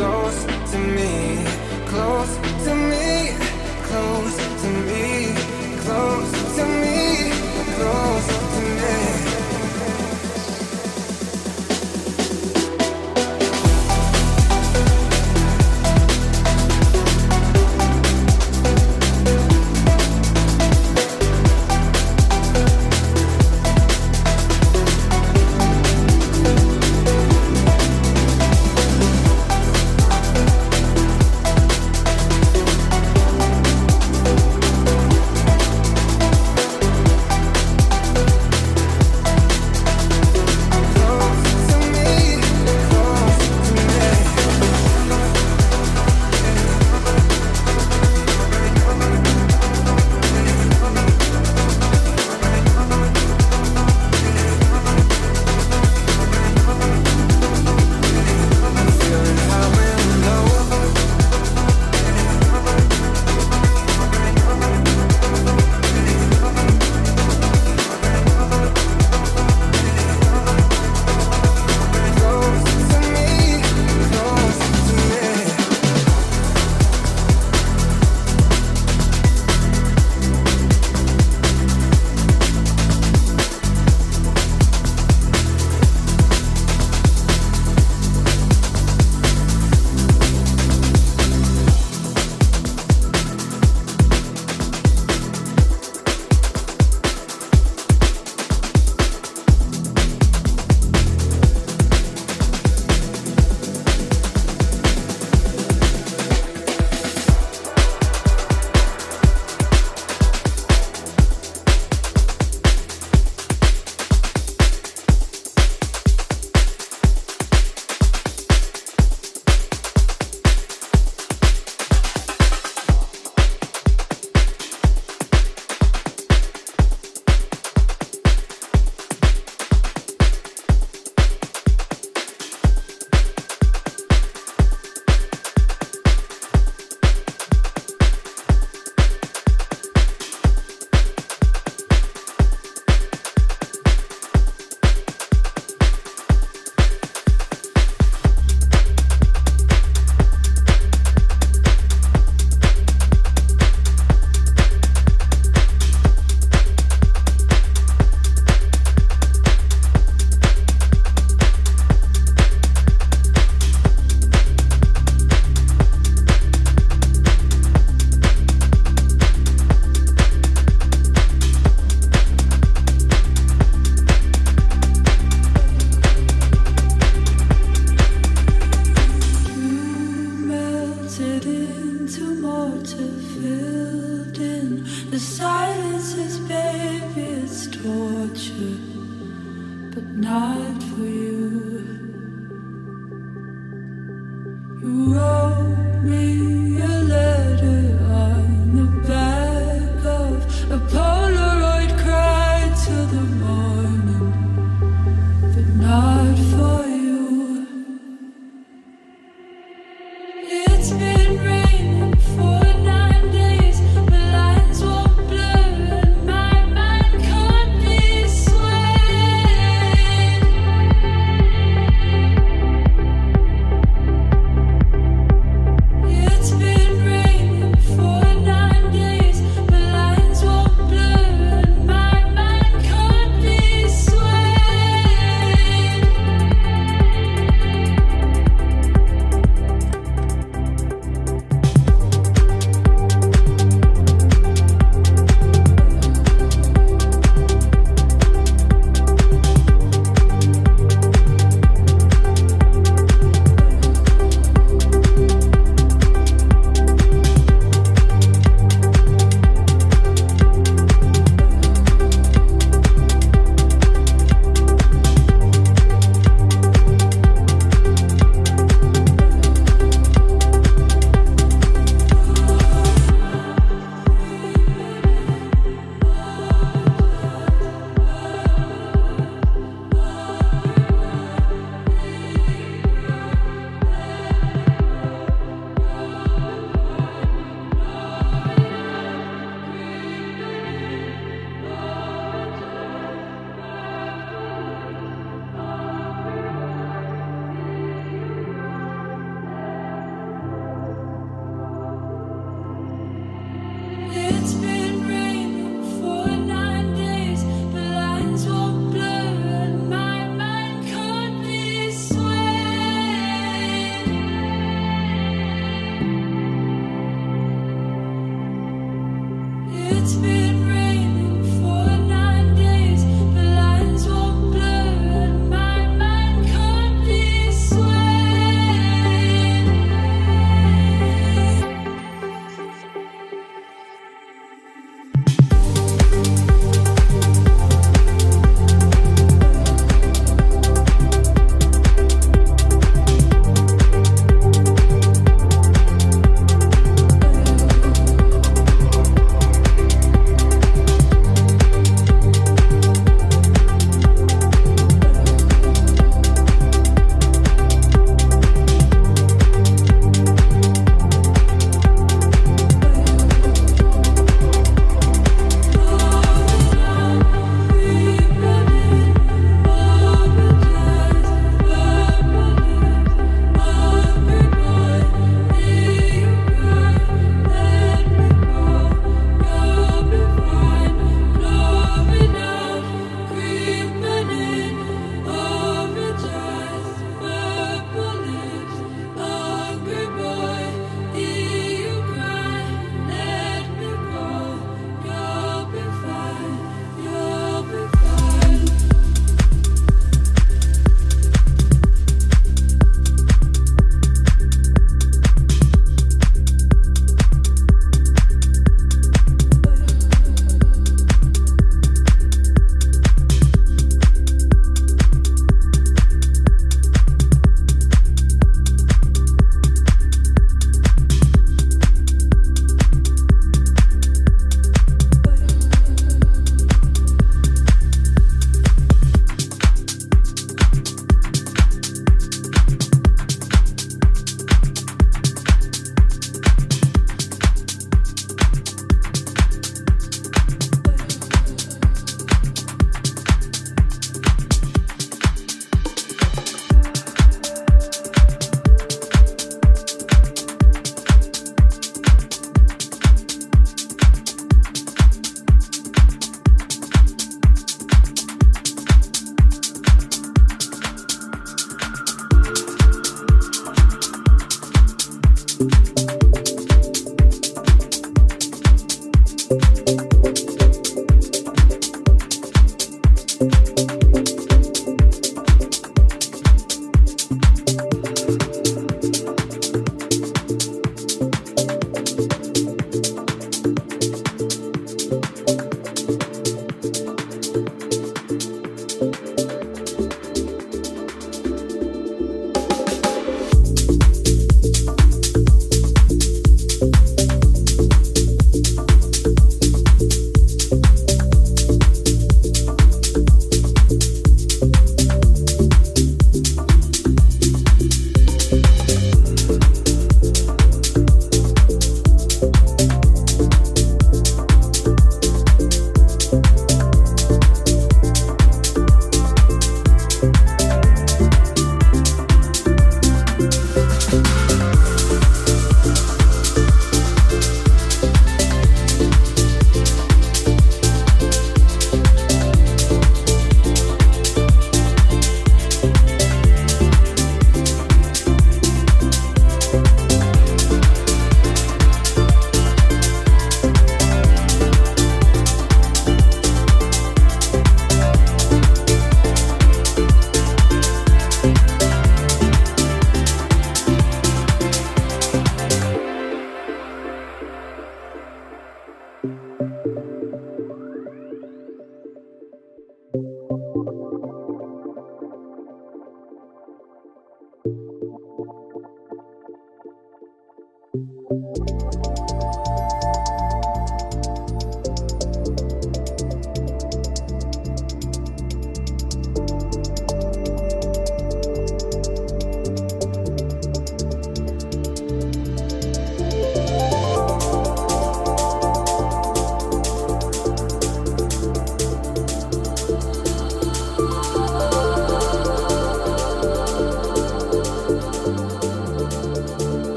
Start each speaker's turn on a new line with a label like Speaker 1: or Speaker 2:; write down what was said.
Speaker 1: close to me, close to me, close to me.